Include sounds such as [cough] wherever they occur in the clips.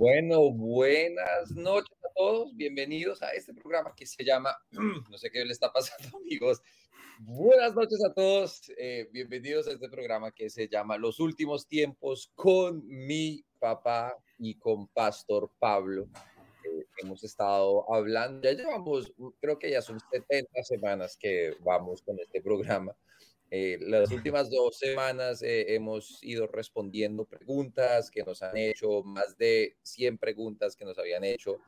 Bueno, buenas noches a todos. Bienvenidos a este programa que se llama, [clears throat] no sé qué le está pasando, [laughs] amigos. Buenas noches a todos. Eh, bienvenidos a este programa que se llama Los últimos tiempos con mi papá y con Pastor Pablo. Eh, hemos estado hablando, ya llevamos, creo que ya son 70 semanas que vamos con este programa. Eh, las últimas dos semanas eh, hemos ido respondiendo preguntas que nos han hecho, más de 100 preguntas que nos habían hecho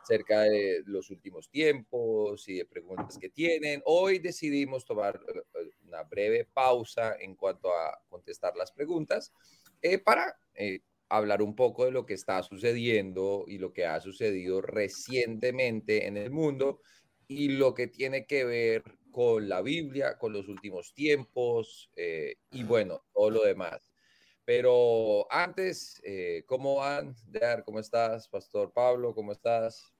acerca de los últimos tiempos y de preguntas que tienen. Hoy decidimos tomar eh, una breve pausa en cuanto a contestar las preguntas para hablar un poco de lo que está sucediendo y lo que ha sucedido recientemente en el mundo y lo que tiene que ver con la Biblia, con los últimos tiempos eh, y bueno, todo lo demás. Pero antes, eh, ¿cómo van? ¿Cómo estás? Pastor Pablo, ¿cómo estás?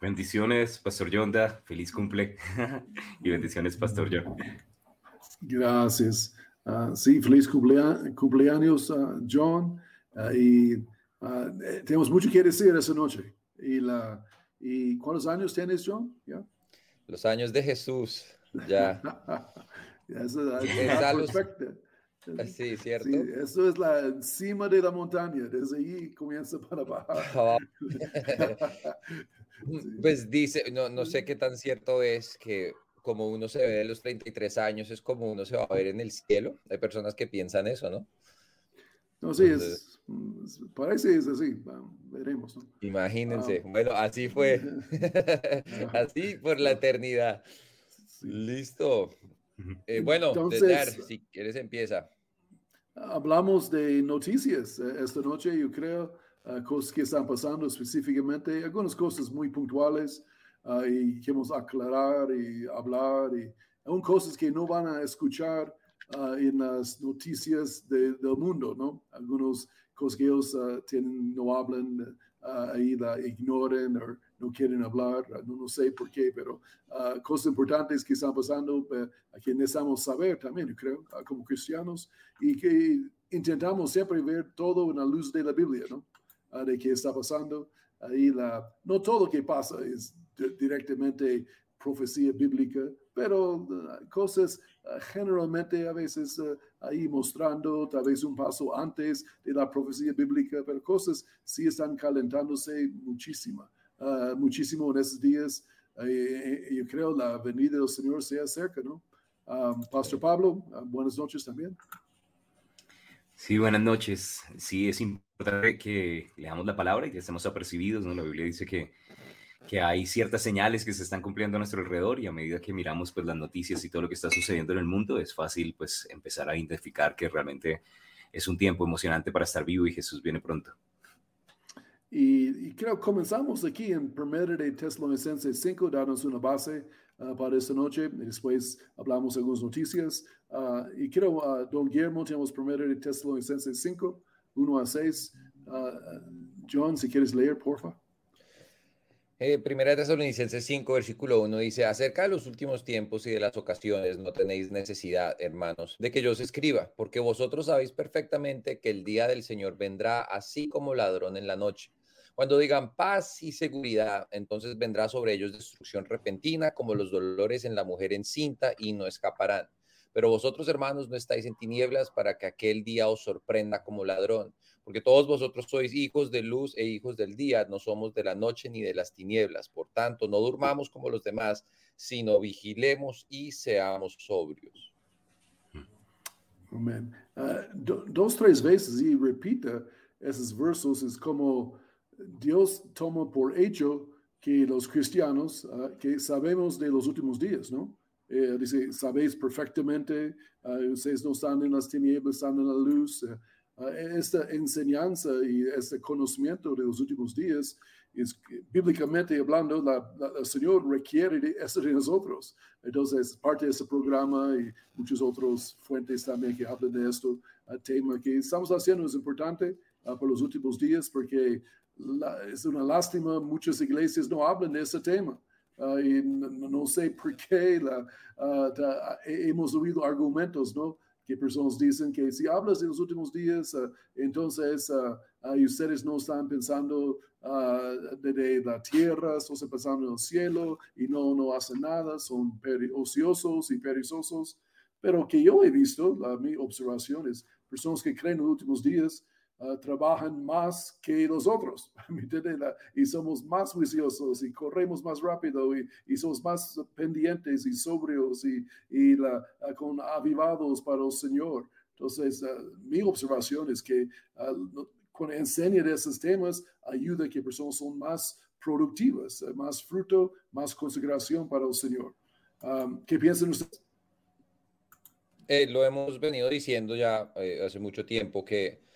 Bendiciones, Pastor Yonda, feliz cumple [laughs] y bendiciones, Pastor John. Gracias. Ah, sí, feliz cumpleaños, uh, John. Ah, y eh, tenemos mucho que decir esa noche. ¿Y, la, ¿y cuántos años tienes, John? ¿Ya? Los años de Jesús, ya. [laughs] eso es perfecto. Sí, cierto. Sí, eso es la cima de la montaña, desde ahí comienza para bajar. [laughs] [laughs] Pues dice, no, no sé qué tan cierto es que como uno se ve de los 33 años, es como uno se va a ver en el cielo. Hay personas que piensan eso, ¿no? No, sí, es, parece es así, veremos. ¿no? Imagínense, ah. bueno, así fue, [laughs] [laughs] así por la eternidad. Listo. Eh, bueno, Entonces, si quieres empieza. Hablamos de noticias eh, esta noche, yo creo, uh, cosas que están pasando específicamente, algunas cosas muy puntuales uh, y queremos aclarar y hablar, y aún cosas que no van a escuchar uh, en las noticias de, del mundo, ¿no? Algunos que ellos tienen, no hablan, ahí la ignoren o no quieren hablar, no, no sé por qué, pero cosas importantes que están pasando uh, que necesitamos saber también, creo, como cristianos, y que intentamos siempre ver todo en la luz de la Biblia, ¿no? de qué está pasando. Ahí la, no todo lo que pasa es directamente profecía bíblica, pero uh, cosas uh, generalmente a veces uh, ahí mostrando tal vez un paso antes de la profecía bíblica, pero cosas sí están calentándose muchísimo, muchísimo en estos días. yo creo la venida del Señor se acerca, ¿no? Um, Pastor Pablo, buenas noches también. Sí, buenas noches. Sí, es importante que leamos la palabra y que estemos apercibidos, ¿no? La Biblia dice que que hay ciertas señales que se están cumpliendo a nuestro alrededor y a medida que miramos pues las noticias y todo lo que está sucediendo en el mundo es fácil pues empezar a identificar que realmente es un tiempo emocionante para estar vivo y Jesús viene pronto. Y, creo comenzamos aquí en 1 de Tesalonicenses 5, darnos una base uh, para esta noche. Y después hablamos de algunas noticias. Uh, y creo, uh, don Guillermo, tenemos 1 de Tesalonicenses 5, 1 a 6. John, si quieres leer, por favor. Eh, primera de Tesalonicenses 5, versículo 1 dice, acerca de los últimos tiempos y de las ocasiones no tenéis necesidad, hermanos, de que yo os escriba, porque vosotros sabéis perfectamente que el día del Señor vendrá así como ladrón en la noche. Cuando digan paz y seguridad, entonces vendrá sobre ellos destrucción repentina, como los dolores en la mujer encinta, y no escaparán. Pero vosotros, hermanos, no estáis en tinieblas para que aquel día os sorprenda como ladrón porque todos vosotros sois hijos de luz e hijos del día, no somos de la noche ni de las tinieblas. Por tanto, no durmamos como los demás, sino vigilemos y seamos sobrios. Amén. Uh, dos, tres veces y repita esos versos, es como Dios toma por hecho que los cristianos, uh, que sabemos de los últimos días, ¿no? Eh, dice, sabéis perfectamente, uh, ustedes no están en las tinieblas, están en la luz. Ah, esta enseñanza y este conocimiento de los últimos días es bíblicamente hablando, la, el Señor requiere de eso de nosotros. Entonces, parte de este programa y muchas otras fuentes también que hablan de esto, el tema que estamos haciendo es importante uh, por los últimos días porque es una lástima, muchas iglesias no hablan de ese tema. Uh, y no, sé por qué la, hemos oído argumentos, ¿no? Que personas dicen que si hablas en los últimos días, uh, entonces uh, ustedes no están pensando de, la tierra, están pensando en el cielo y no, no hacen nada, son ociosos y perezosos. Pero que yo he visto, la, mi observación es personas que creen en los últimos días, Ah, trabajan más que los otros, [laughs] y somos más juiciosos y corremos más rápido y, y somos más pendientes y sobrios y, y la, ah, con avivados para el Señor. Entonces, ah, mi observación es que cuando enseña de esos temas, ayuda a que personas son más productivas, más fruto, más consagración para el Señor. ¿Qué piensan ustedes? Eh, lo hemos venido diciendo ya eh, hace mucho tiempo que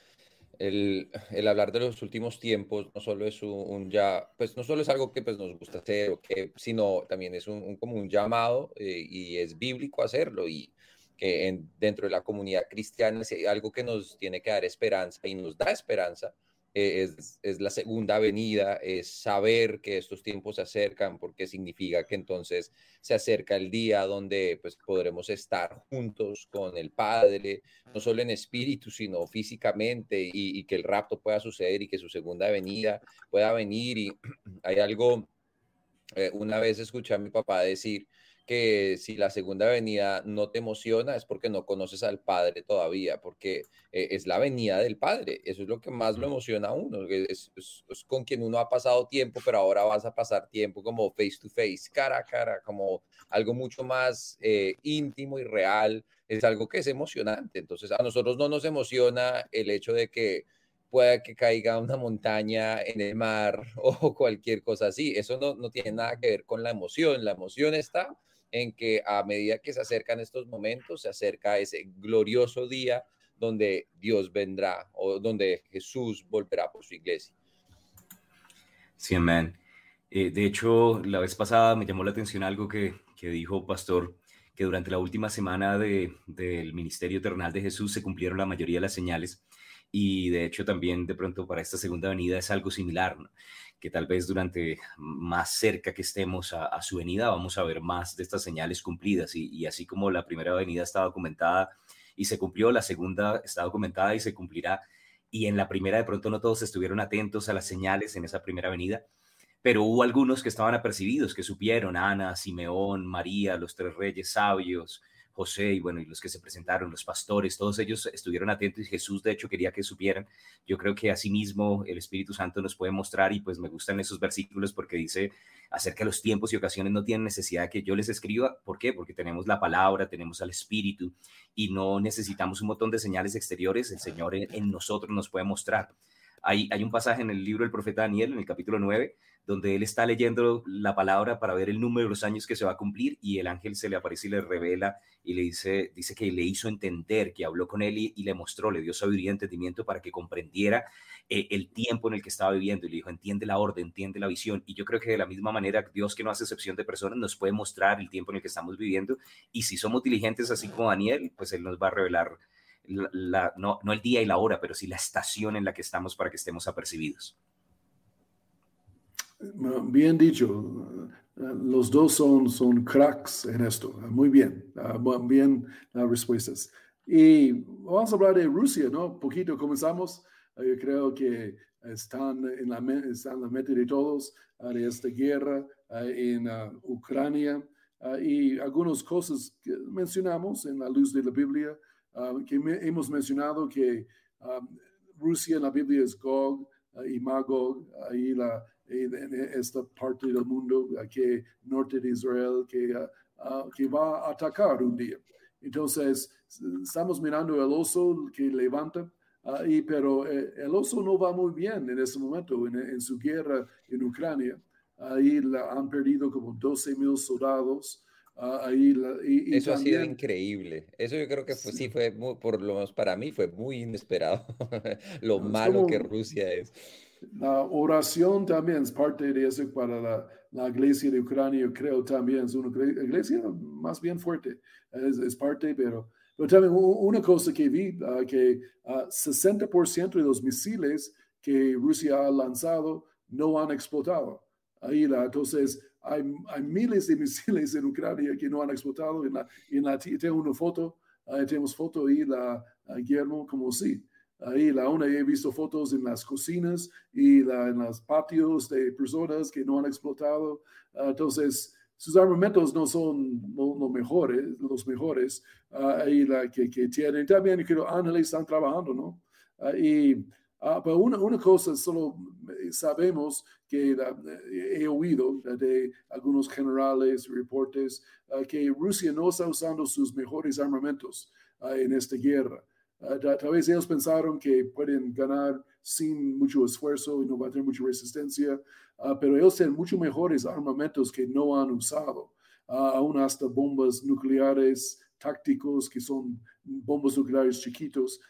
el, hablar de los últimos tiempos no solo es un, ya, pues no solo es algo que pues nos gusta hacer, sino también es un, como un llamado eh, y es bíblico hacerlo y que en, dentro de la comunidad cristiana es algo que nos tiene que dar esperanza y nos da esperanza eh, es, la segunda venida, es saber que estos tiempos se acercan, porque significa que entonces se acerca el día donde pues podremos estar juntos con el Padre, no solo en espíritu, sino físicamente, y, que el rapto pueda suceder y que su segunda venida pueda venir. Y [clears throat] hay algo, eh, una vez escuché a mi papá decir, que si la segunda venida no te emociona es porque no conoces al Padre todavía, porque eh, es la venida del Padre. Eso es lo que más lo emociona a uno. Es, con quien uno ha pasado tiempo, pero ahora vas a pasar tiempo como face to face, cara a cara, como algo mucho más eh, íntimo y real. Es algo que es emocionante. Entonces, a nosotros no nos emociona el hecho de que pueda que caiga una montaña en el mar [laughs] o cualquier cosa así. Eso no, no tiene nada que ver con la emoción. La emoción está en que a medida que se acercan estos momentos, se acerca ese glorioso día donde Dios vendrá o donde Jesús volverá por su iglesia. Sí, amén. Eh, de hecho, la vez pasada me llamó la atención algo que, que dijo Pastor, que durante la última semana de, del ministerio eternal de Jesús se cumplieron la mayoría de las señales y de hecho también de pronto para esta segunda venida es algo similar, que tal vez durante más cerca que estemos a, su venida vamos a ver más de estas señales cumplidas y, así como la primera venida estaba documentada y se cumplió, la segunda está documentada y se cumplirá y en la primera de pronto no todos estuvieron atentos a las señales en esa primera venida, pero hubo algunos que estaban apercibidos, que supieron, Ana, Simeón, María, los tres reyes sabios, José y bueno, y los que se presentaron, los pastores, todos ellos estuvieron atentos y Jesús de hecho quería que supieran. Yo creo que asimismo el Espíritu Santo nos puede mostrar y pues me gustan esos versículos porque dice acerca de los tiempos y ocasiones no tienen necesidad de que yo les escriba. ¿Por qué? Porque tenemos la palabra, tenemos al Espíritu y no necesitamos un montón de señales exteriores. El Señor en, nosotros nos puede mostrar. Hay, un pasaje en el libro del profeta Daniel, en el capítulo 9, donde él está leyendo la palabra para ver el número de los años que se va a cumplir y el ángel se le aparece y le revela y le dice, dice que le hizo entender, que habló con él y, le mostró, le dio sabiduría y entendimiento para que comprendiera eh, el tiempo en el que estaba viviendo y le dijo, entiende la orden, entiende la visión. Y yo creo que de la misma manera, Dios que no hace excepción de personas nos puede mostrar el tiempo en el que estamos viviendo y si somos diligentes así como Daniel, pues él nos va a revelar la, no, no el día y la hora, pero sí la estación en la que estamos para que estemos apercibidos. Bien dicho. Los dos son, son cracks en esto. Muy bien. Ah, bien las respuestas. Y vamos a hablar de Rusia, ¿no? Poquito comenzamos. Ah, yo creo que están en la, están en la mente de todos ah, de esta guerra en Ucrania y algunas cosas que mencionamos en la luz de la Biblia, que hemos mencionado que Rusia en la Biblia es Gog y Magog, ahí la, en esta parte del mundo, que norte de Israel, que, ah, ah, que va a atacar un día. Entonces, estamos mirando el oso que levanta, ahí, pero eh, el oso no va muy bien en ese momento, en, su guerra en Ucrania. Ahí la, han perdido como 12 mil soldados. Ah, ahí y, Eso ha sido increíble. Eso yo creo que sí. fue, por lo menos para mí, fue muy inesperado. [laughs] lo malo que Rusia es. La oración también es parte de eso para la, la, iglesia de Ucrania, creo también es una iglesia más bien fuerte, es, es parte, pero, pero, también una cosa que vi, uh, que 60% de los misiles que Rusia ha lanzado no han explotado. Ahí la, entonces, hay, miles de misiles en Ucrania que no han explotado. En la, en la, tengo una foto, tenemos foto ahí, la, Guillermo, como sí. Ahí la una he visto fotos en las cocinas y en los patios de personas que no han explotado. Ah, entonces, sus armamentos no son los mejores, los mejores ahí la que, que, tienen. También creo ángeles están trabajando, ¿no? y pero una, una, cosa solo sabemos que he oído de algunos generales, reportes, que Rusia no está usando sus mejores armamentos en esta guerra. Ah, tal vez ellos pensaron que pueden ganar sin mucho esfuerzo y no va a tener mucha resistencia, ah, pero ellos tienen mucho mejores armamentos que no han usado, ah, aún hasta bombas nucleares tácticos que son bombas nucleares chiquitos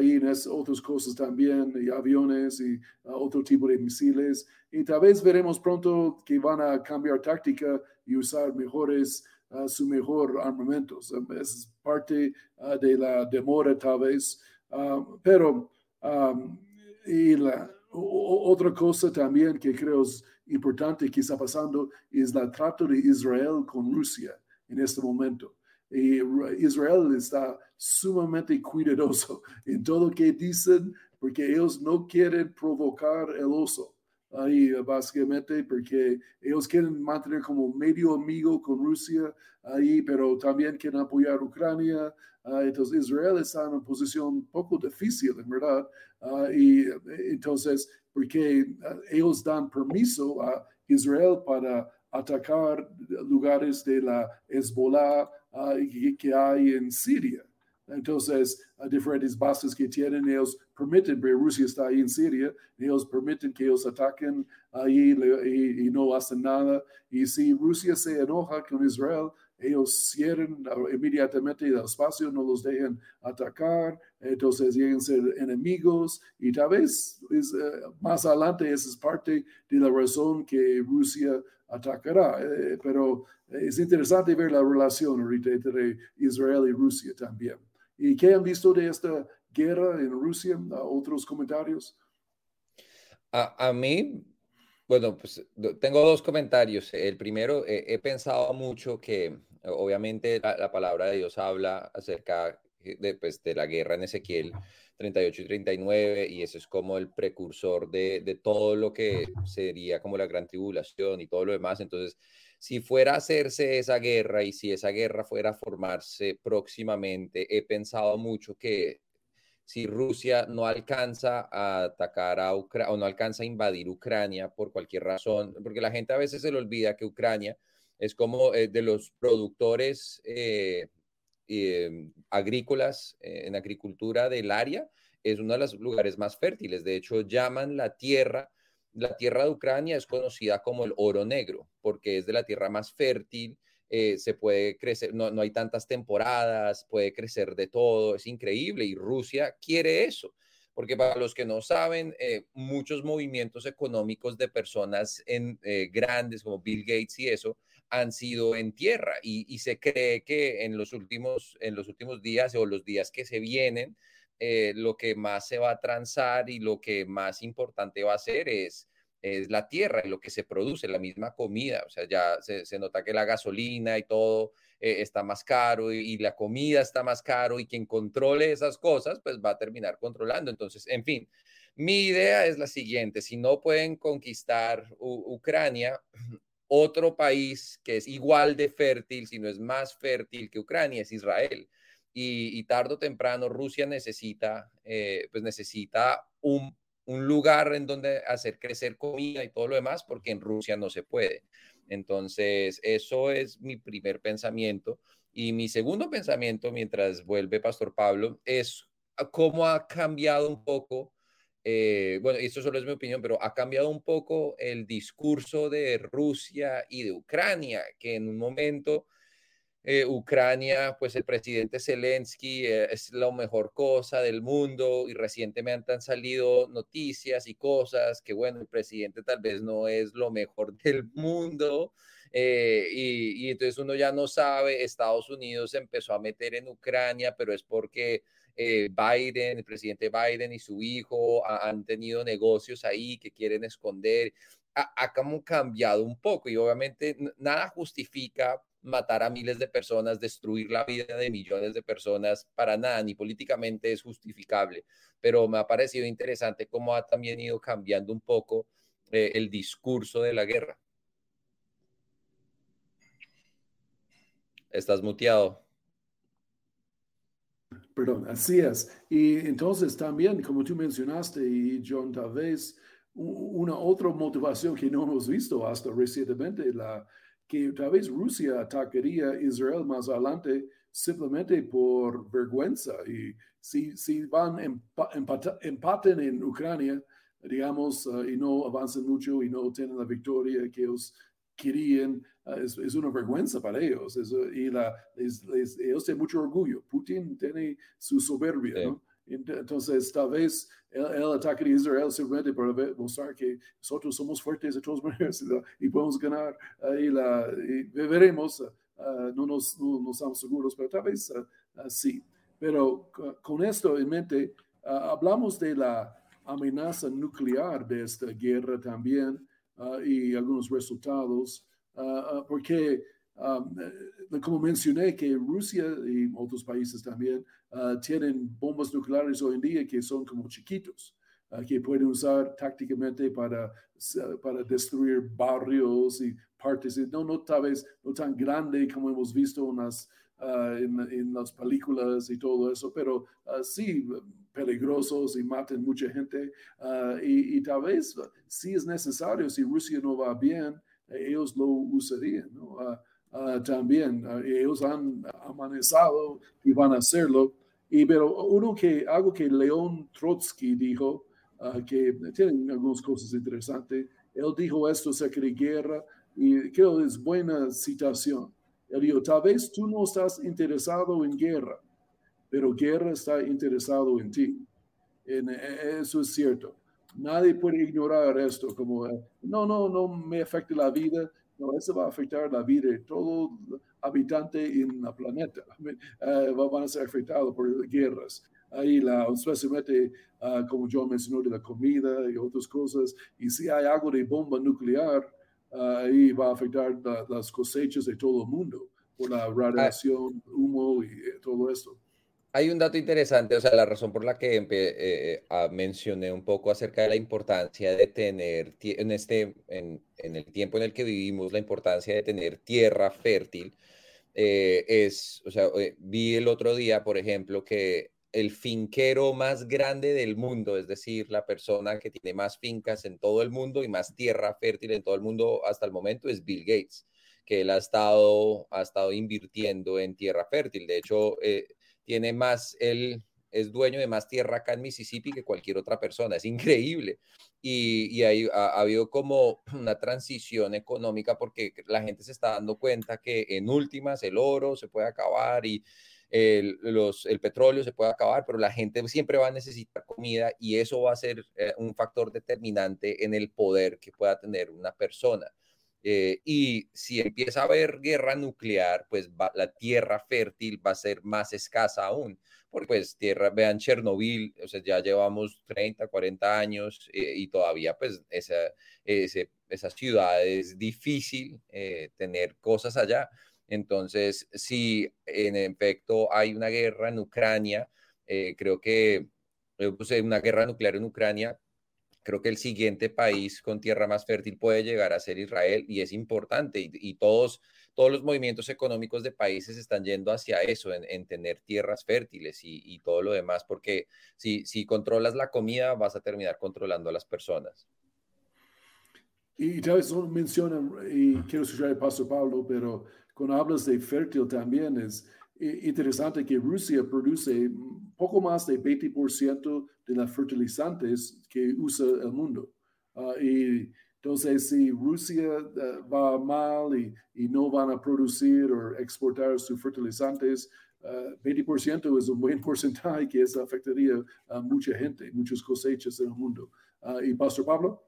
y en otras cosas también, y aviones y otro tipo de misiles. Y tal vez veremos pronto que van a cambiar táctica y usar mejores su mejor armamentos. Es parte uh, de la demora tal vez, um, pero um, y la, otra cosa también que creo es importante que está pasando es la trato de Israel con Rusia en este momento. Y Israel está sumamente cuidadoso [laughs] en todo lo que dicen porque ellos no quieren provocar el oso ahí básicamente porque ellos quieren mantener como medio amigo con Rusia ahí, pero también quieren apoyar a Ucrania. Ah, entonces Israel está en una posición poco difícil, en verdad. Ah, y entonces, porque ah, ellos dan permiso a Israel para atacar lugares de la Hezbollah que hay en Siria. Entonces, a diferentes bases que tienen, ellos permiten, pero Rusia está ahí en Siria, ellos permiten que ellos ataquen ahí y, no hacen nada. Y si Rusia se enoja con Israel, ellos cierran inmediatamente el espacio, no los dejan atacar, entonces llegan a ser enemigos y tal vez es, eh, más adelante esa es parte de la razón que Rusia atacará. Eh, pero es interesante ver la relación ahorita entre Israel y Rusia también. ¿Y qué han visto de esta guerra en Rusia? ¿Otros comentarios? A, mí, bueno, pues tengo dos comentarios. El primero, he pensado mucho que obviamente la, palabra de Dios habla acerca de, pues, de la guerra en Ezequiel 38 y 39 y eso es como el precursor de, de todo lo que sería como la gran tribulación y todo lo demás. Entonces, si fuera a hacerse esa guerra y si esa guerra fuera a formarse próximamente, he pensado mucho que si Rusia no alcanza a atacar a Ucrania o no alcanza a invadir Ucrania por cualquier razón, porque la gente a veces se le olvida que Ucrania es como eh, de los productores eh, em, agrícolas eh, en agricultura del área, es uno de los lugares más fértiles. De hecho, llaman la tierra la tierra de Ucrania es conocida como el oro negro, porque es de la tierra más fértil, eh, se puede crecer, no, hay tantas temporadas, puede crecer de todo, es increíble y Rusia quiere eso. Porque para los que no saben, eh, muchos movimientos económicos de personas en, eh, grandes como Bill Gates y eso han sido en tierra y, se cree que en los, últimos, en los últimos días o los días que se vienen, eh, lo que más se va a transar y lo que más importante va a ser es, es la tierra y lo que se produce, la misma comida. O sea, ya se, nota que la gasolina y todo eh, está más caro y, la comida está más caro y quien controle esas cosas, pues va a terminar controlando. Entonces, en fin, mi idea es la siguiente, si no pueden conquistar Ucrania, [clears throat] otro país que es igual de fértil, si no es más fértil que Ucrania, es Israel y, tarde o temprano Rusia necesita, eh, pues necesita un, un, lugar en donde hacer crecer comida y todo lo demás, porque en Rusia no se puede. Entonces, eso es mi primer pensamiento. Y mi segundo pensamiento, mientras vuelve Pastor Pablo, es cómo ha cambiado un poco, eh, bueno, esto solo es mi opinión, pero ha cambiado un poco el discurso de Rusia y de Ucrania, que en un momento eh, Ucrania, pues el presidente Zelensky eh, es la mejor cosa del mundo y recientemente han salido noticias y cosas que, bueno, el presidente tal vez no es lo mejor [laughs] del mundo. Eh, y, entonces uno ya no sabe, Estados Unidos empezó a meter en Ucrania, pero es porque Biden, el presidente Biden y su hijo han tenido negocios ahí que quieren esconder. Ha, ha cambiado un poco y obviamente nada justifica matar a miles de personas, destruir la vida de millones de personas, para nada, ni políticamente es justificable. Pero me ha parecido interesante cómo ha también ido cambiando un poco eh, el discurso de la guerra. Estás muteado. Perdón, así es. Y entonces también, como tú mencionaste, y John, tal vez una otra motivación que no hemos visto hasta recientemente, la, que tal vez Rusia atacaría a Israel más adelante simplemente por vergüenza. Y si, si van empaten en Ucrania, digamos, uh, y no avanzan mucho y no tienen la victoria que ellos querían, uh, es, es, una vergüenza para ellos. Es, y la, ellos tienen mucho orgullo. Putin tiene su soberbia, ¿no? Entonces, tal vez el, ataque de Israel simplemente para mostrar que nosotros somos fuertes de todas [laughs] maneras y podemos ganar. ahí la, y veremos, uh, no, nos, no, estamos seguros, pero tal vez uh, sí. Pero con esto en mente, uh, hablamos de la amenaza nuclear de esta guerra también y algunos resultados, porque Um, eh, como mencioné, que Rusia y otros países también uh, tienen bombas nucleares hoy en día que son como chiquitos, uh, que pueden usar tácticamente para, uh, para destruir barrios y partes, no, no tal vez no tan grande como hemos visto en las, en, en, las películas y todo eso, pero sí peligrosos y maten mucha gente. Y, y, tal vez si es necesario, si Rusia no va bien, ellos lo usarían. ¿no? Ah, también. Ah, ellos han amanezado y van a hacerlo. Y, pero uno que, algo que León Trotsky dijo, uh, que tienen algunas cosas interesantes, él dijo esto acerca de guerra y creo que es buena citación. Él dijo, tal vez tú no estás interesado en guerra, pero guerra está interesado en ti. E, eso es cierto. Nadie puede ignorar esto como, no, no, no me afecta la vida, no, eso va a afectar la vida de todo habitante en el planeta. [laughs] Uh, van a ser afectados por guerras. Ahí, la, especialmente, uh, como yo mencionó, de la comida y otras cosas. Y si hay algo de bomba nuclear, uh, ahí va a afectar la, las cosechas de todo el mundo por la radiación, humo y eh, todo esto. Hay un dato interesante, o sea, la razón por la que eh, eh, mencioné un poco acerca de la importancia de tener, en, este, en, el tiempo en el que vivimos, la importancia de tener tierra fértil, eh, es, o sea, vi el otro día, por ejemplo, que el finquero más grande del mundo, es decir, la persona que tiene más fincas en todo el mundo y más tierra fértil en todo el mundo hasta el momento, es Bill Gates que él ha estado, ha estado invirtiendo en tierra fértil. De hecho, tiene más, él es dueño de más tierra acá en Mississippi que cualquier otra persona, es increíble. Y, y ahí ha, habido como [clears throat] una transición económica porque la gente se está dando cuenta que en últimas el oro se puede acabar y el, el petróleo se puede acabar, pero la gente siempre va a necesitar comida y eso va a ser eh, un factor determinante en el poder que pueda tener una persona. Eh, y si empieza a haber guerra nuclear, pues la tierra fértil va a ser más escasa aún. Porque pues tierra, vean Chernobyl, o sea, ya llevamos 30, 40 años eh, y todavía pues esa, esa ciudad es difícil eh, tener cosas allá. Entonces, si en efecto hay una guerra en Ucrania, creo que pues, una guerra nuclear en Ucrania, creo que el siguiente país con tierra más fértil puede llegar a ser Israel y es importante y, todos, todos los movimientos económicos de países están yendo hacia eso, en, tener tierras fértiles y, todo lo demás, porque si, si controlas la comida vas a terminar controlando a las personas. Y tal vez mencionan, y quiero escuchar el Pastor Pablo, pero cuando hablas de fértil también es interesante que Rusia produce poco más de 20% de los fertilizantes que usa el mundo. Ah, y entonces, si Rusia ah, va mal y, y, no van a producir o exportar sus fertilizantes, 20% ah, es un buen [laughs] porcentaje que eso afectaría a mucha gente, muchas cosechas en el mundo. ¿Y Pastor Pablo?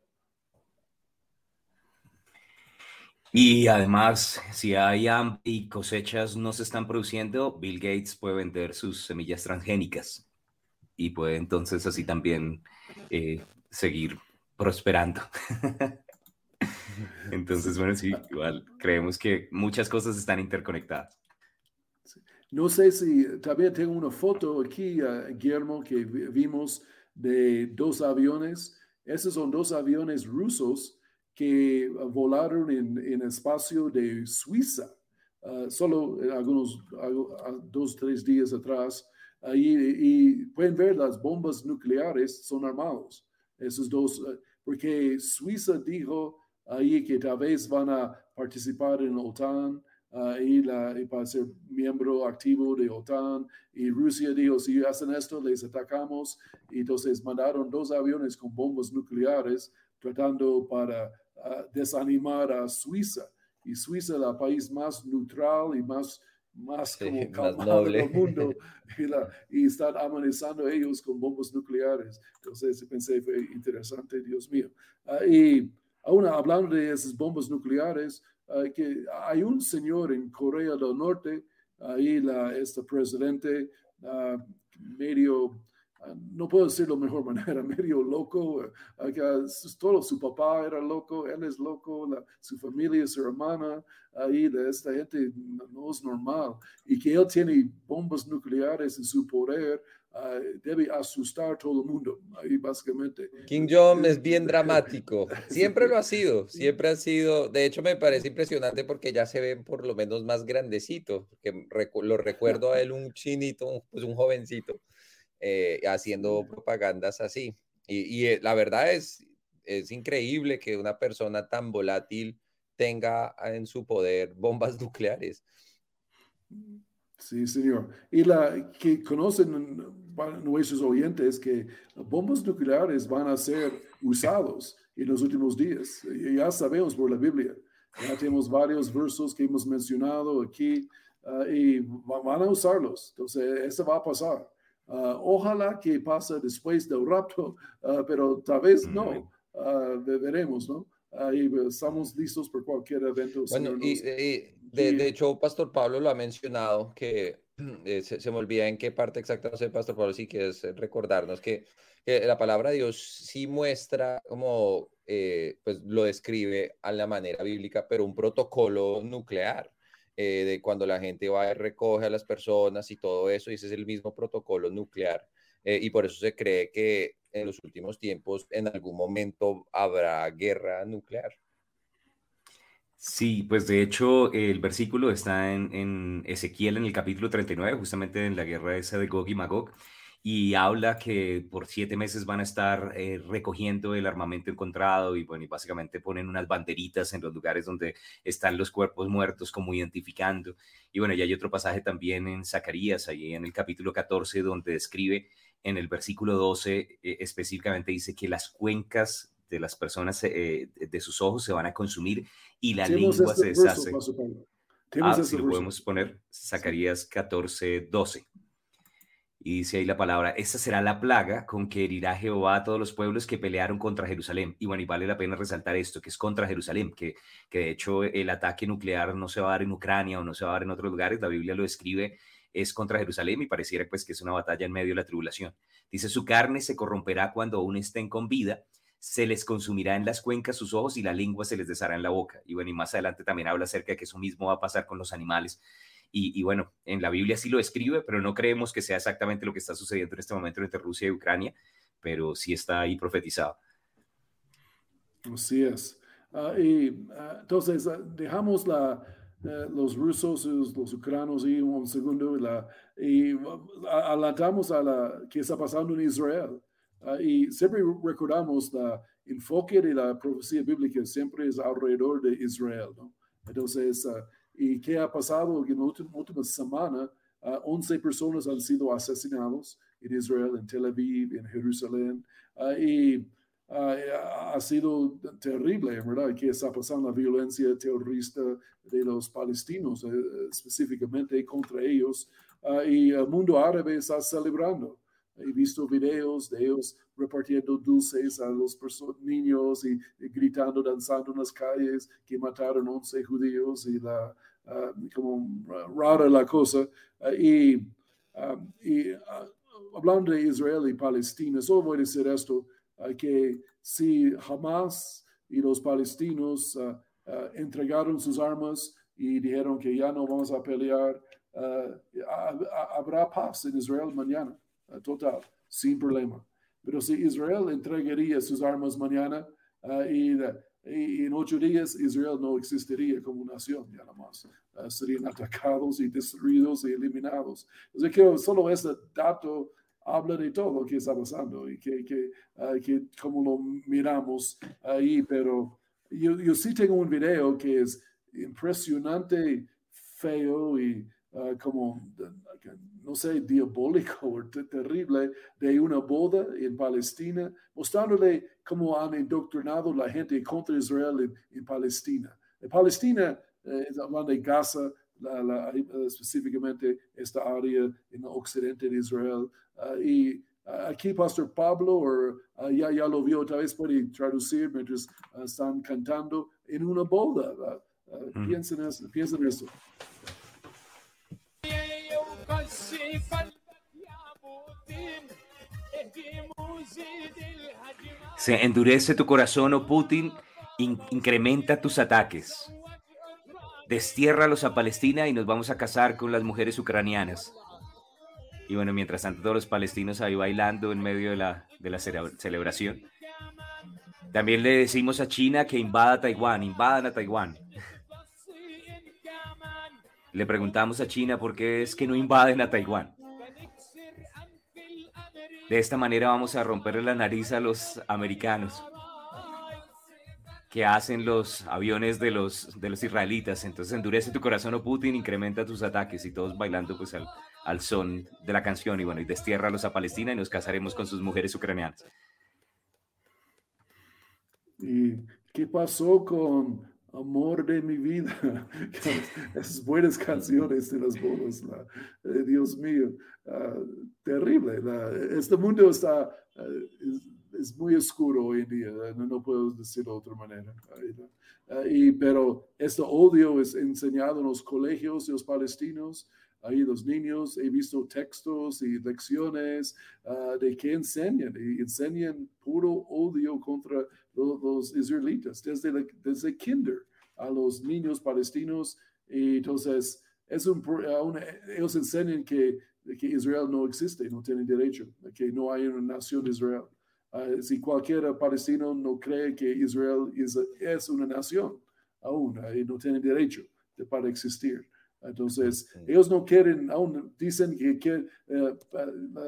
Y además, si hay hambre y cosechas no se están produciendo, Bill Gates puede vender sus semillas transgénicas y puede entonces así también eh, seguir prosperando. [laughs] Entonces, bueno, sí, igual creemos que muchas cosas están interconectadas. No sé si también tengo una foto aquí, uh, Guillermo, que vimos de dos aviones. Esos son dos aviones rusos que volaron en, en espacio de Suiza, uh, solo algunos dos, tres días atrás. Ahí, y pueden ver las bombas nucleares son armados. Esos dos, uh, porque Suiza dijo ahí que tal vez van a participar en la OTAN uh, y, la, y, para ser miembro activo de OTAN. Y Rusia dijo, si hacen esto, les atacamos. Y entonces mandaron dos aviones con bombas nucleares tratando para uh, desanimar a Suiza. Y Suiza es el país más neutral y más más como calmado del mundo [laughs] y, la, y, están amenazando ellos con bombas nucleares. Entonces pensé, fue interesante, Dios mío. Uh, y aún hablando de esas bombas nucleares, uh, que hay un señor en Corea del Norte, ahí la, este presidente uh, medio no puedo decirlo de mejor [laughs] manera, medio loco. todo su papá era loco, él es loco, su familia, su hermana, ahí de esta gente no, es normal. Y que él tiene bombas nucleares en su poder, ah, debe asustar a todo el mundo, ahí básicamente. King Jong es bien [laughs] dramático, siempre lo ha sido, siempre ha sido, de hecho me parece impresionante porque ya se ven por lo menos más grandecito, que lo recuerdo a él un chinito, pues un jovencito. Eh, haciendo propagandas así. Y, eh, la verdad es, es increíble que una persona tan volátil tenga en su poder bombas [laughs] nucleares. Sí, señor. Y la que conocen nuestros oyentes que bombas nucleares van a ser usados en los últimos días. Ya sabemos por la Biblia. Ya tenemos varios versos que hemos mencionado aquí ah, y van a usarlos. Entonces, eso va a pasar. Ah, ojalá que pase después del rapto, ah, pero tal vez no. Uh, veremos, ¿no? Ahí estamos listos por cualquier evento. Bueno, y, de, hecho, Pastor Pablo lo ha mencionado, que [clears throat] eh, se, me olvida en qué parte exacta, no sé, Pastor Pablo, sí que es recordarnos que, la palabra de Dios sí muestra como, eh, pues lo describe a la manera bíblica, pero un protocolo nuclear. Eh, de cuando la gente va y recoge a las personas y todo eso, y ese es el mismo protocolo nuclear. Eh, y por eso se cree que en los últimos tiempos en algún momento habrá guerra nuclear. Sí, pues de hecho el versículo está en, en Ezequiel en el capítulo 39, justamente en la guerra esa de Gog y Magog y habla que por siete meses van a estar eh, recogiendo el armamento encontrado y bueno, y básicamente ponen unas banderitas en los lugares donde están los cuerpos muertos como identificando. Y bueno, y hay otro pasaje también en Zacarías, ahí en el capítulo 14, donde describe en el versículo 12 eh, específicamente dice que las cuencas de las personas eh, de sus ojos se van a consumir y la lengua este se deshace. ah, si lo podemos poner, Zacarías 14, 12. Y dice ahí la palabra, esta será la plaga con que herirá Jehová a todos los pueblos que pelearon contra Jerusalén. Y bueno, y vale la pena resaltar esto, que es contra Jerusalén, que, que de hecho el ataque nuclear no se va a dar en Ucrania o no se va a dar en otros lugares, la Biblia lo describe, es contra Jerusalén y pareciera pues que es una batalla en medio de la tribulación. Dice, su carne se corromperá cuando aún estén con vida, se les consumirá en las cuencas sus ojos y la lengua se les deshará en la boca. Y bueno, y más adelante también habla acerca de que eso mismo va a pasar con los animales y, bueno, en la Biblia sí lo escribe, pero no creemos que sea exactamente lo que está sucediendo en este momento entre Rusia y Ucrania, pero sí está ahí profetizado. Así es. Ah, y ah, entonces, ah, dejamos la, los rusos, los, los ucranianos y un segundo la, y adelantamos a la que está pasando en Israel. y siempre recordamos la enfoque de la profecía bíblica siempre es alrededor de Israel. ¿no? Entonces, ¿Y qué ha pasado? En la última, semana, 11 personas han sido asesinados en Israel, en Tel Aviv, en Jerusalén. Ah, y ah, ha sido terrible, ¿verdad? ¿Qué está pasando? La violencia terrorista de los palestinos, eh, específicamente contra ellos. Ah, y el mundo árabe está celebrando. He visto videos de ellos repartiendo dulces a los niños y, gritando, danzando en las calles que mataron 11 judíos y la, ah, como rara la cosa. Ah, y, ah, y hablando de Israel y Palestina, solo voy a decir esto, que si Hamas y los palestinos entregaron sus armas y dijeron que ya no vamos a pelear. habrá paz en Israel mañana, total, sin problema. Pero si Israel entregaría sus armas mañana y y en ocho días Israel no existiría como nación, ya nada más. Ah, serían atacados y destruidos y eliminados. Así que solo ese dato habla de todo lo que está pasando y que, que, que como lo miramos ahí, pero yo, yo sí tengo un video que es impresionante, feo y uh, como no sé, diabólico o terrible de una boda en Palestina, mostrándole cómo han indoctrinado la gente contra Israel en, Palestina. En Palestina, eh, hablando de Gaza, eh, específicamente esta área en el occidente de Israel. Ah, y ah, aquí Pastor Pablo or, ah, ya, ya lo vio, tal vez puede traducir mientras están cantando en una boda. Mm. Piensen, eso, piensen eso. Se endurece tu corazón, oh Putin, incrementa tus ataques. Destiérralos a Palestina y nos vamos a casar con las mujeres ucranianas. Y bueno, mientras tanto, todos los palestinos ahí bailando en medio de la, de la celebración. También le decimos a China que invada Taiwán, invadan a Taiwán. [laughs] Le preguntamos a China por qué es que no invaden a Taiwán. De esta manera vamos a romperle la nariz a los americanos que hacen los aviones de los, de los israelitas. Entonces endurece tu corazón, oh Putin, incrementa tus ataques y todos bailando pues al, al son de la canción y bueno, y destiérralos a Palestina y nos casaremos con sus mujeres ucranianas. ¿Y qué pasó con amor de mi vida. [laughs] Esas buenas canciones de las bodas, eh, Dios mío, ah, terrible. este mundo está, eh, es, muy oscuro hoy en día, no, puedo decirlo de otra manera. Ah, y, pero este odio es enseñado en los colegios de los palestinos. Ahí los niños, he visto textos y lecciones ah, de que enseñan, y enseñan puro odio contra los, israelitas desde, desde kinder a los niños palestinos. Y entonces, es un, ellos enseñan que, que Israel no existe, no tiene derecho, que no hay una nación de Israel. Ah, si cualquier palestino no cree que Israel es, es una nación aún, no tiene derecho de, para existir. Entonces, ellos no quieren, aún dicen que, que eh,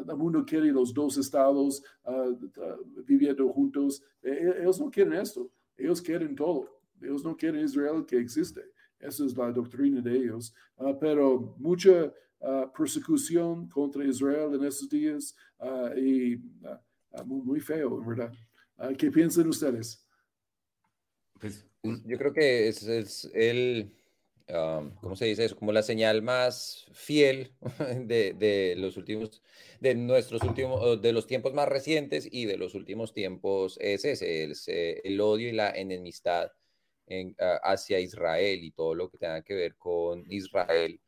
el mundo quiere los dos estados uh, viviendo juntos. E, e, ellos no quieren esto. Ellos quieren todo. Ellos no quieren Israel que existe. Esa es la doctrina de ellos. pero mucha persecución contra Israel en estos días y muy, muy, feo, ¿verdad? ¿Qué piensan ustedes? Pues, yo creo que es, es el Um, ¿cómo se dice eso? Como la señal más fiel [laughs] de, los últimos, de nuestros últimos, de los tiempos más recientes y de los últimos tiempos es ese, es, el odio y la enemistad en, hacia Israel y todo lo que tenga que ver con Israel,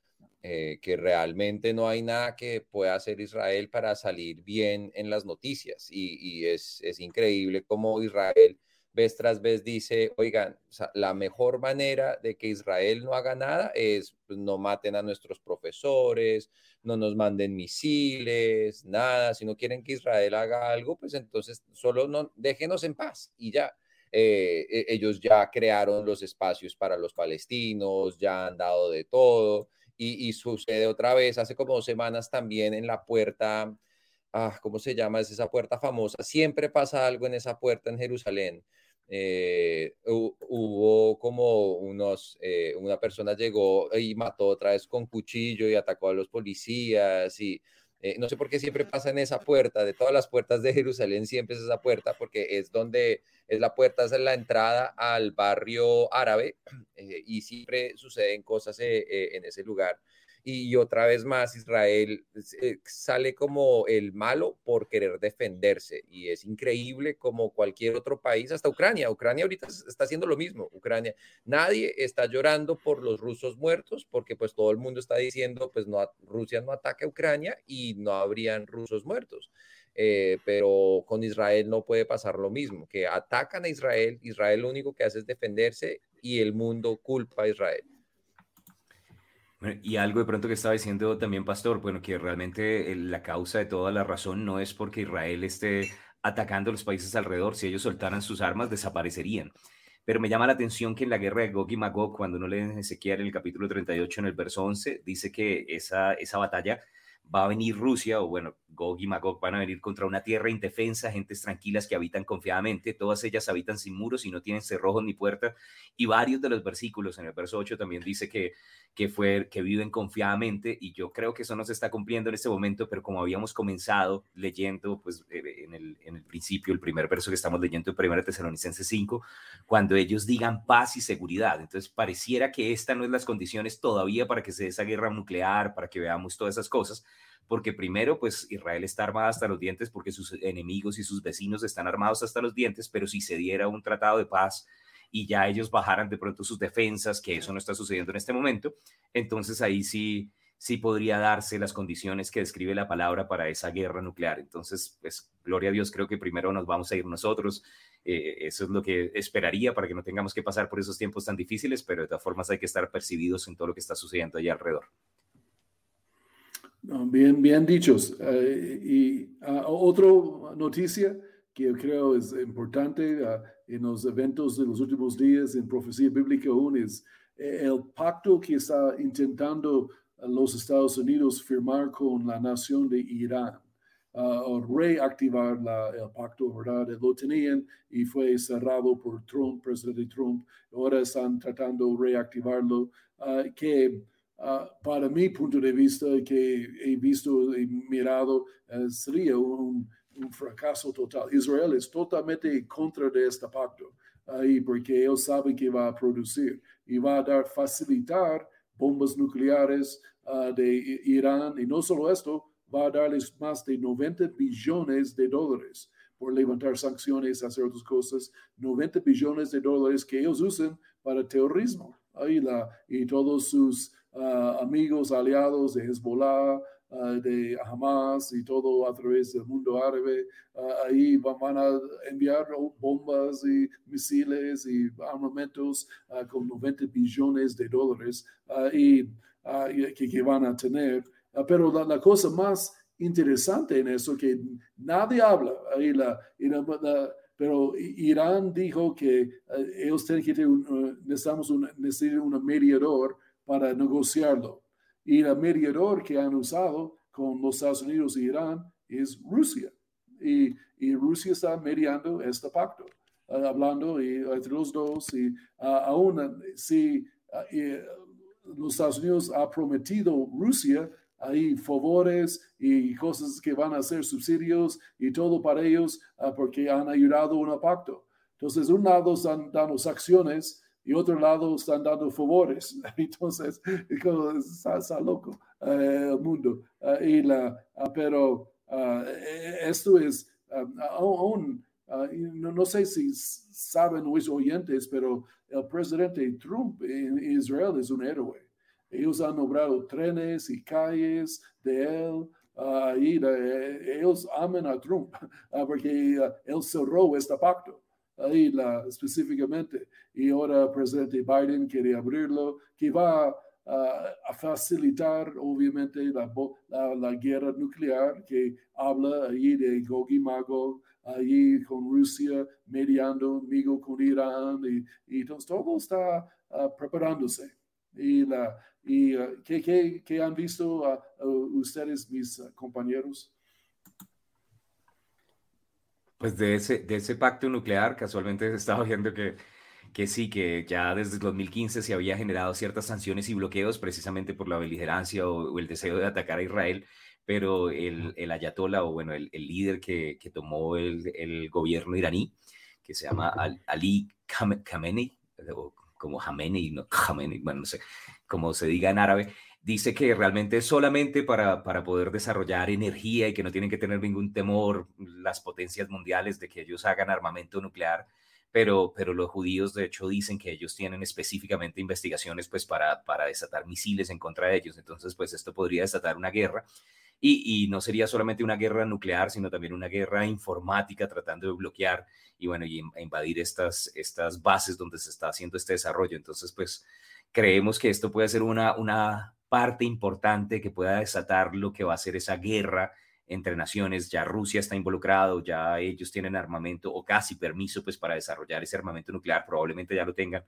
eh, que realmente no hay nada que pueda hacer Israel para salir bien en las noticias y, y es, es increíble cómo Israel vez tras vez dice, oigan, la mejor manera de que Israel no haga nada es pues, no maten a nuestros profesores, no nos manden misiles, nada. Si no quieren que Israel haga algo, pues entonces solo no, déjenos en paz y ya. Eh, e, ellos ya crearon los espacios para los palestinos, ya han dado de todo y, sucede otra vez, hace como dos semanas también en la puerta, ah, ¿cómo se llama? Es esa puerta famosa, siempre pasa algo en esa puerta en Jerusalén. Eh, hubo como unos, eh, una persona llegó y mató otra vez con cuchillo y atacó a los policías y eh, no sé por qué siempre pasa en esa puerta, de todas las puertas de Jerusalén siempre es esa puerta porque es donde es la puerta, es la entrada al barrio árabe y siempre suceden cosas en ese lugar y otra vez más Israel eh, sale como el malo por querer defenderse y es increíble como cualquier otro país, hasta Ucrania, Ucrania ahorita está haciendo lo mismo, Ucrania, nadie está llorando por los rusos muertos porque pues todo el mundo está diciendo pues no, Rusia no ataca a Ucrania y no habrían rusos muertos. eh, pero con Israel no puede pasar lo mismo, que atacan a Israel, Israel lo único que hace es defenderse y el mundo culpa a Israel. Y algo de pronto que estaba diciendo también, Pastor, bueno, que realmente la causa de toda la razón no es porque Israel esté atacando a los países alrededor, si ellos soltaran sus armas, desaparecerían. Pero me llama la atención que en la guerra de Gog y Magog, cuando uno lee en Ezequiel en el capítulo 38, en el verso 11, dice que esa, esa batalla va a venir Rusia, o bueno, Gog y Magog van a venir contra una tierra indefensa, gentes tranquilas que habitan confiadamente, todas ellas habitan sin muros y no tienen cerrojos ni puertas, y varios de los versículos, en el verso 8 también dice que, que, fue, que viven confiadamente, y yo creo que eso no se está cumpliendo en este momento, pero como habíamos comenzado leyendo, pues eh, en el, en el principio, el primer verso que estamos leyendo en 1 Tesalonicenses 5, cuando ellos digan paz y seguridad, entonces pareciera que esta no es las condiciones todavía para que se dé esa guerra nuclear, para que veamos todas esas cosas, porque primero, pues Israel está armada hasta los dientes porque sus enemigos y sus vecinos están armados hasta los dientes, pero si se diera un tratado de paz y ya ellos bajaran de pronto sus defensas, que eso no está sucediendo en este momento, entonces ahí sí, sí podría darse las condiciones que describe la palabra para esa guerra nuclear. Entonces, pues, gloria a Dios, creo que primero nos vamos a ir nosotros. Eh, eso es lo que esperaría para que no tengamos que pasar por esos tiempos tan difíciles, pero de todas formas hay que estar percibidos en todo lo que está sucediendo allá alrededor. Bien, bien dichos. Eh, y uh, otra noticia que yo creo es importante ah, en los eventos de los últimos días en profecía bíblica aún es eh, el pacto que está intentando los Estados Unidos firmar con la nación de Irán. o reactivar el pacto, ¿verdad? Lo tenían y fue cerrado por Trump, presidente Trump. Ahora están tratando de reactivarlo. que Ah, para mi punto de vista, que he visto y mirado, eh, sería un, fracaso total. Israel es totalmente contra de este pacto, ahí porque ellos saben que va a producir y va a dar facilitar bombas nucleares ah, de Irán. Y no solo esto, va a darles más de 90 billones de dólares por levantar sanciones, hacer otras cosas, 90 billones de dólares que ellos usan para terrorismo. Ahí la, y todos sus Ah, amigos, aliados de Hezbollah, ah, de Hamas y todo a través del mundo árabe. Ah, ahí van a enviar bombas y misiles y armamentos con 90 billones de dólares y, que, van a tener. pero la, cosa más interesante en eso que nadie habla, ahí la, pero Irán dijo que ellos tienen que tener un, necesitamos un, necesitan un mediador para negociarlo. Y el mediador que han usado con los Estados Unidos y Irán es Rusia. Y, y Rusia está mediando este pacto, uh, hablando y, entre los dos. Y uh, aún si uh, los Estados Unidos ha prometido Rusia hay favores y cosas que van a ser subsidios y todo para ellos porque han ayudado a un pacto. Entonces, un lado están dando acciones y otro lado están dando favores. [laughs] Entonces, está, loco eh, el mundo. Eh, y la, ah, pero ah, e, esto es, ah, aún, no, no, sé si saben los oyentes, pero el presidente Trump en Israel es un héroe. Ellos han nombrado trenes y calles de él. y ellos aman a Trump [laughs] porque él cerró este pacto ahí la, específicamente. Y ahora el presidente Biden quiere abrirlo, que va a facilitar obviamente la, la, guerra nuclear que habla ahí de Gog y Magog, ahí con Rusia mediando, amigo con Irán, y, entonces todo está ah, preparándose. Y, la, y uh, ¿qué, han visto ustedes, mis compañeros? Pues de ese, de ese pacto nuclear, casualmente [laughs] estaba viendo que, que sí, que ya desde el 2015 se había generado ciertas sanciones y bloqueos precisamente por la beligerancia o, el deseo de atacar a Israel, pero el, el ayatollah o bueno, el, el líder que, que tomó el, el, gobierno iraní, que se llama Ali Khamenei, o como Khamenei, no [laughs] Khamenei, bueno, no sé cómo se diga en árabe, dice que realmente solamente para, para poder desarrollar energía y que no tienen que tener ningún temor las potencias mundiales de que ellos hagan armamento nuclear, pero, pero los judíos de hecho dicen que ellos tienen específicamente investigaciones pues para, para desatar misiles en contra de ellos, entonces pues esto podría desatar una guerra Y, no sería solamente una guerra nuclear, sino también una guerra informática tratando de bloquear y bueno, y invadir estas, estas bases donde se está haciendo este desarrollo. Entonces, pues creemos que esto puede ser una, una parte importante que pueda desatar lo que va a ser esa guerra entre naciones, ya Rusia está involucrado, ya ellos tienen armamento o casi permiso pues para desarrollar ese armamento nuclear, probablemente ya lo tengan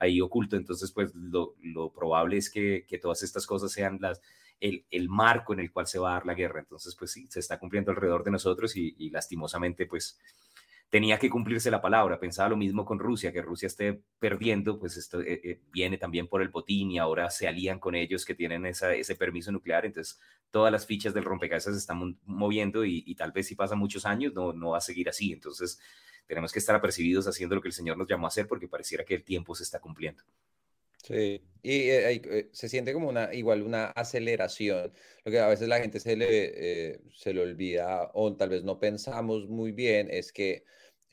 ahí oculto, entonces pues lo, probable es que, que, todas estas cosas sean las, el, el, marco en el cual se va a dar la guerra, entonces pues sí, se está cumpliendo alrededor de nosotros y, y lastimosamente pues tenía que cumplirse la palabra. Pensaba lo mismo con Rusia, que Rusia esté perdiendo, pues esto eh, eh, viene también por el botín y ahora se alían con ellos que tienen ese permiso nuclear. Entonces, todas las fichas del rompecabezas se están moviendo y, tal vez si pasa muchos años no, no va a seguir así. Entonces, tenemos que estar apercibidos haciendo lo que el Señor nos llamó a hacer porque pareciera que el tiempo se está cumpliendo. Sí, y eh, se siente como una, igual una aceleración, lo que a veces la gente se le, se le olvida o tal vez no pensamos muy bien es que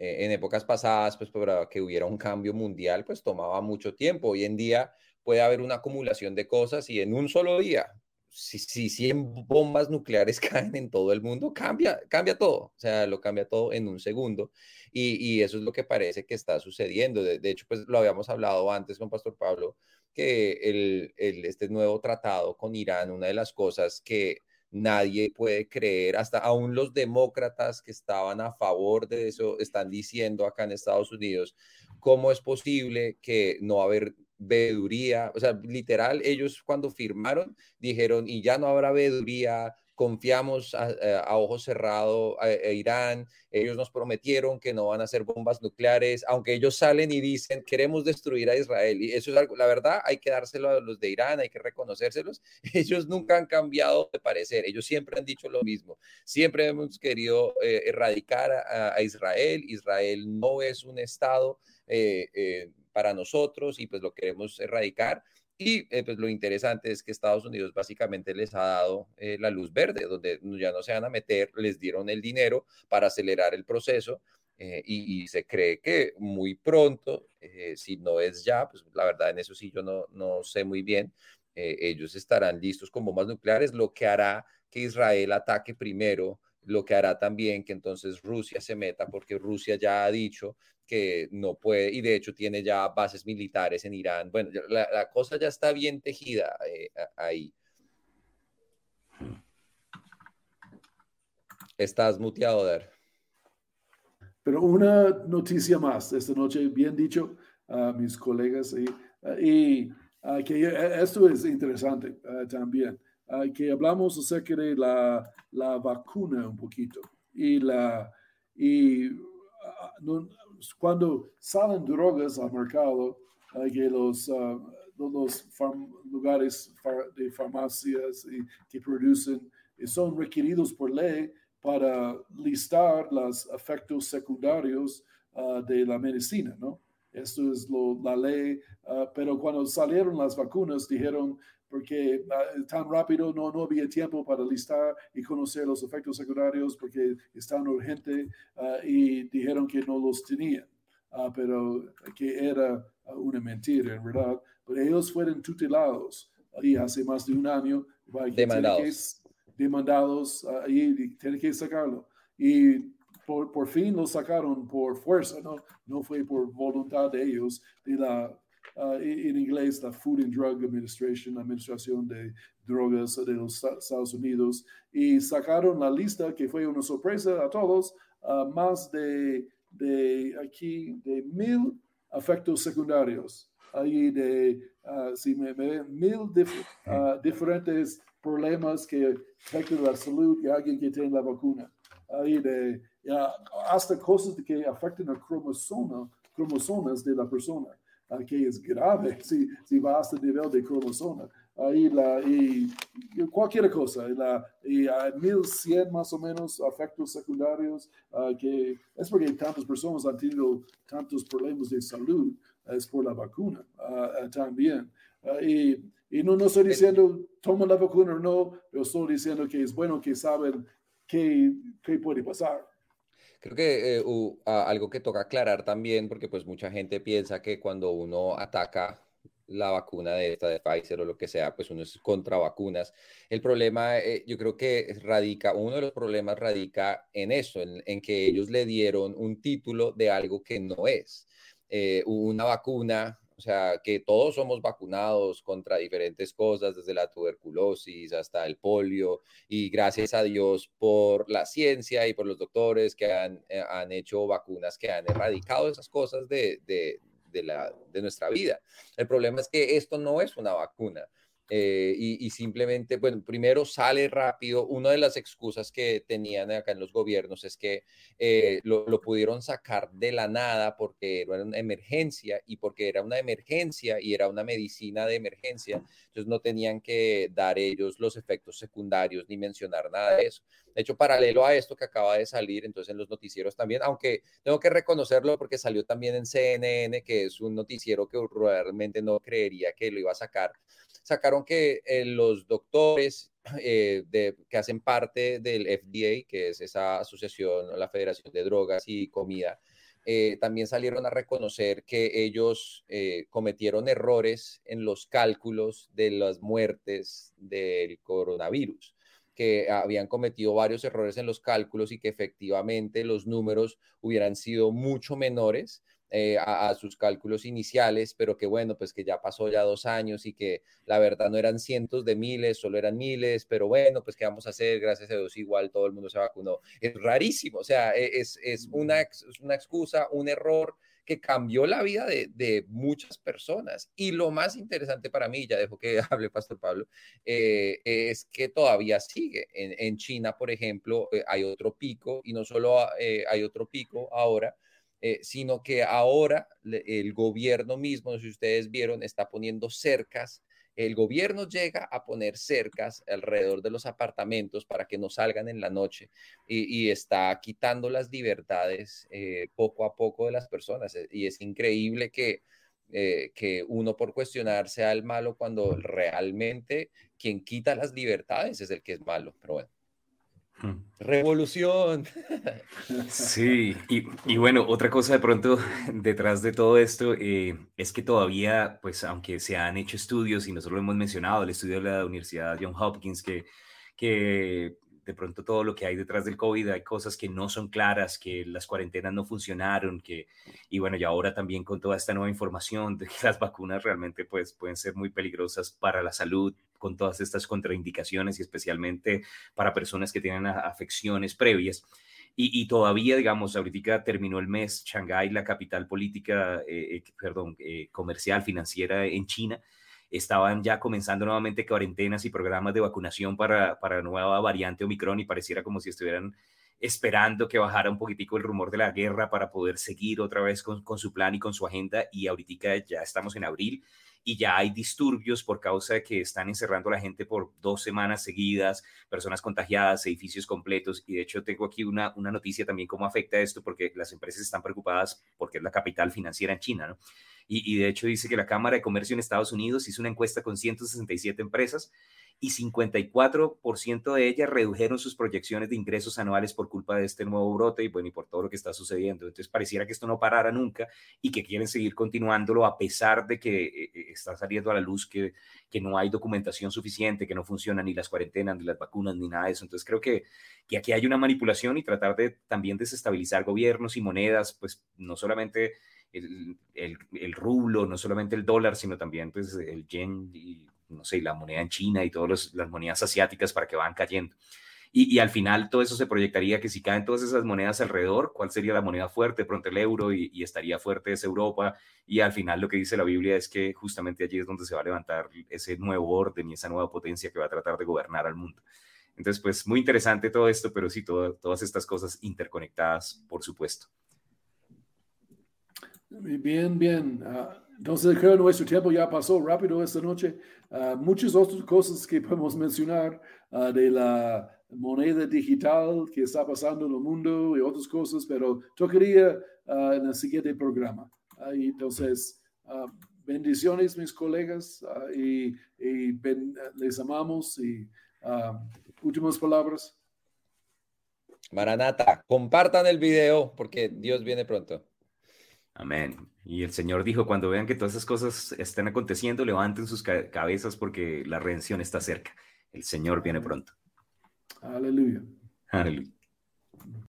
eh, en épocas pasadas, pues para que hubiera un cambio mundial, pues tomaba mucho tiempo. Hoy en día puede haber una acumulación de cosas y en un solo día, si, si 100 bombas nucleares [laughs] caen en todo el mundo, cambia, cambia todo, o sea, lo cambia todo en un segundo. Y, y eso es lo que parece que está sucediendo. De, hecho, pues lo habíamos hablado antes con Pastor Pablo, que el, el, este nuevo tratado con Irán, una de las cosas que nadie puede creer, hasta aún los demócratas que estaban a favor de eso están diciendo acá en Estados Unidos, ¿cómo es posible que no haber veeduría? O sea, literal, ellos cuando firmaron dijeron, y ya no habrá veeduría, confiamos a, eh, ojos cerrados a, Irán, ellos nos prometieron que no van a hacer bombas nucleares, aunque ellos salen y dicen queremos destruir a Israel. Y eso es algo, la verdad, hay que dárselo a los de Irán, hay que reconocérselos. [laughs] Ellos nunca han cambiado de parecer, ellos siempre han dicho lo mismo. Siempre hemos querido eh, erradicar a, Israel. Israel no es un Estado eh, para nosotros y pues lo queremos erradicar y eh, pues lo interesante es que Estados Unidos básicamente les ha dado eh, la luz verde, donde ya no se van a meter, les dieron el dinero para acelerar el proceso eh, y, se cree que muy pronto, si no es ya, pues la verdad en eso sí yo no, no sé muy bien, ellos estarán listos con bombas nucleares, lo que hará que Israel ataque primero lo que hará también que entonces Rusia se meta, porque Rusia ya ha dicho que no puede, y de hecho tiene ya bases militares en Irán. Bueno, la, cosa ya está bien tejida eh, ahí. Estás muteado, Dar. Pero una noticia más esta noche, bien dicho a mis colegas, y, y que esto es interesante ah, también que hablamos acerca de la, la, vacuna un poquito. Y, la, y ah, cuando salen drogas al mercado, que los, uh, los lugares de farmacias y, que producen son requeridos por ley para listar los efectos secundarios uh, de la medicina, ¿no? Esto es lo, la ley, uh, pero cuando salieron las vacunas dijeron porque ah, tan rápido no, no había tiempo para listar y conocer los efectos secundarios porque es tan urgente ah, y dijeron que no los tenían, uh, pero que era una mentira en verdad. Pero ellos fueron tutelados y hace más de un año. Demandados. Que, demandados y tienen que sacarlo. Y por, por, fin lo sacaron por fuerza, ¿no? no fue por voluntad de ellos, de la uh, en inglés la Food and Drug Administration, Administración de Drogas de los Estados Unidos, y sacaron la lista que fue una sorpresa a todos, uh, más de, de aquí de mil efectos secundarios, ahí de, uh, si me ven, mil dif diferentes problemas que afectan la salud de alguien que tiene la vacuna, ahí de hasta cosas que afectan a cromosoma, cromosomas de la persona que es grave [laughs] si, si va hasta el nivel de cromosoma. Ahí la, y, cualquier cosa, la, y hay 1100 más o menos efectos secundarios, uh, que es porque tantas personas han tenido tantos problemas de salud, es por la vacuna uh, también. y, y no, no estoy diciendo toma la vacuna o no, pero estoy diciendo que es bueno que saben qué, qué puede pasar. Creo que eh, algo que toca aclarar también, porque pues mucha gente piensa que cuando uno ataca la vacuna de esta de Pfizer o lo que sea, pues uno es contra vacunas. El problema, eh, yo creo que radica, uno de los problemas radica en eso, en, que ellos le dieron un título de algo que no es. Eh, una vacuna o sea, que todos somos vacunados contra diferentes cosas, desde la tuberculosis hasta el polio, y gracias a Dios por la ciencia y por los doctores que han, eh, han hecho vacunas que han erradicado esas cosas de, de, de, de nuestra vida. El problema es que esto no es una vacuna. Eh, y, simplemente, bueno, primero sale rápido. Una de las excusas que tenían acá en los gobiernos es que eh, lo, pudieron sacar de la nada porque era una emergencia y porque era una emergencia y era una medicina de emergencia. Entonces no tenían que dar ellos los efectos secundarios ni mencionar nada de eso. De hecho, paralelo a esto que acaba de salir, entonces en los noticieros también, aunque tengo que reconocerlo porque salió también en CNN, que es un noticiero que realmente no creería que lo iba a sacar sacaron que eh, los doctores [clears throat] eh, que hacen parte del FDA, que es esa asociación, la Federación de Drogas y Comida, eh, también salieron a reconocer que ellos cometieron errores en los cálculos de las muertes del coronavirus que habían cometido varios errores en los cálculos y que efectivamente los números hubieran sido mucho menores eh, a, sus cálculos iniciales, pero que bueno, pues que ya pasó ya dos años y que la verdad no eran cientos de miles, solo eran miles, pero bueno, pues qué vamos a hacer, gracias a Dios igual todo el mundo se vacunó. Es rarísimo, o sea, e, es, es, una, es una excusa, un error que cambió la vida de, de, muchas personas. Y lo más interesante para mí, ya dejo que [laughs] hable Pastor Pablo, eh, es que todavía sigue. En, en China, por ejemplo, eh, hay otro pico y no solo hay otro pico ahora, eh, sino que ahora el gobierno mismo, si ustedes vieron, está poniendo cercas. El gobierno llega a poner cercas alrededor de los apartamentos para que no salgan en la noche y, está quitando las libertades eh, poco a poco de las personas. Eh, y es increíble que, que uno por cuestionar sea el malo cuando realmente quien quita las libertades es el que es malo. Pero bueno. Revolución. Sí, y, bueno, otra cosa de pronto [laughs] detrás de todo esto eh, es que todavía, pues aunque se han hecho estudios, y nosotros lo hemos mencionado, el estudio de la Universidad John Hopkins, que, que de pronto todo lo que hay detrás del COVID, hay cosas que no son claras, que las cuarentenas no funcionaron, que, y bueno, y ahora también con toda esta nueva información de que las vacunas realmente pues, pueden ser muy peligrosas para la salud, con todas estas contraindicaciones y especialmente para personas que tienen afecciones previas. Y, todavía, digamos, ahorita terminó el mes, Shanghái, la capital política, eh, eh, perdón, eh, comercial, financiera en China, estaban ya comenzando nuevamente cuarentenas y programas de vacunación para, para nueva variante Omicron y pareciera como si estuvieran esperando que bajara un poquitico el rumor de la guerra para poder seguir otra vez con, con su plan y con su agenda. Y ahorita ya estamos en abril y ya hay disturbios por causa de que están encerrando a la gente por dos semanas seguidas, personas contagiadas, edificios completos. Y de hecho tengo aquí una, una noticia también cómo afecta esto, porque las empresas están preocupadas porque es la capital financiera en China, ¿no? Y, de hecho dice que la Cámara de Comercio en Estados Unidos hizo una encuesta con 167 empresas y 54% de ellas redujeron sus proyecciones de ingresos anuales por culpa de este nuevo brote y bueno, y por todo lo que está sucediendo. Entonces pareciera que esto no parara nunca y que quieren seguir continuándolo a pesar de que eh, eh, está saliendo a la luz que, que no hay documentación suficiente, que no funcionan ni las cuarentenas, ni las vacunas, ni nada de eso. Entonces creo que, que aquí hay una manipulación y tratar de también desestabilizar gobiernos y monedas, pues no solamente el, rublo, no solamente el dólar, sino también pues el yen no sé, la moneda en China y todas las monedas asiáticas para que van cayendo. Y, al final todo eso se proyectaría que si caen todas esas monedas alrededor, ¿cuál sería la moneda fuerte? Pronto el euro y, estaría fuerte es Europa. Y al final lo que dice la Biblia es que justamente allí es donde se va a levantar ese nuevo orden y esa nueva potencia que va a tratar de gobernar al mundo. Entonces, pues muy interesante todo esto, pero sí, todas estas cosas interconectadas, por supuesto. Bien, bien. Ah, entonces, creo que nuestro tiempo ya pasó rápido esta noche. Uh, muchas otras cosas que podemos mencionar uh, de la moneda digital que está pasando en el mundo y otras cosas, pero tocaría uh, en el siguiente programa. entonces, bendiciones, mis colegas, y, y les amamos. Y últimas palabras. Maranata, compartan el video porque Dios viene pronto. Amén. Y el Señor dijo, cuando vean que todas esas cosas estén aconteciendo, levanten sus cabezas porque la redención está cerca. El Señor viene pronto. Aleluya. Aleluya.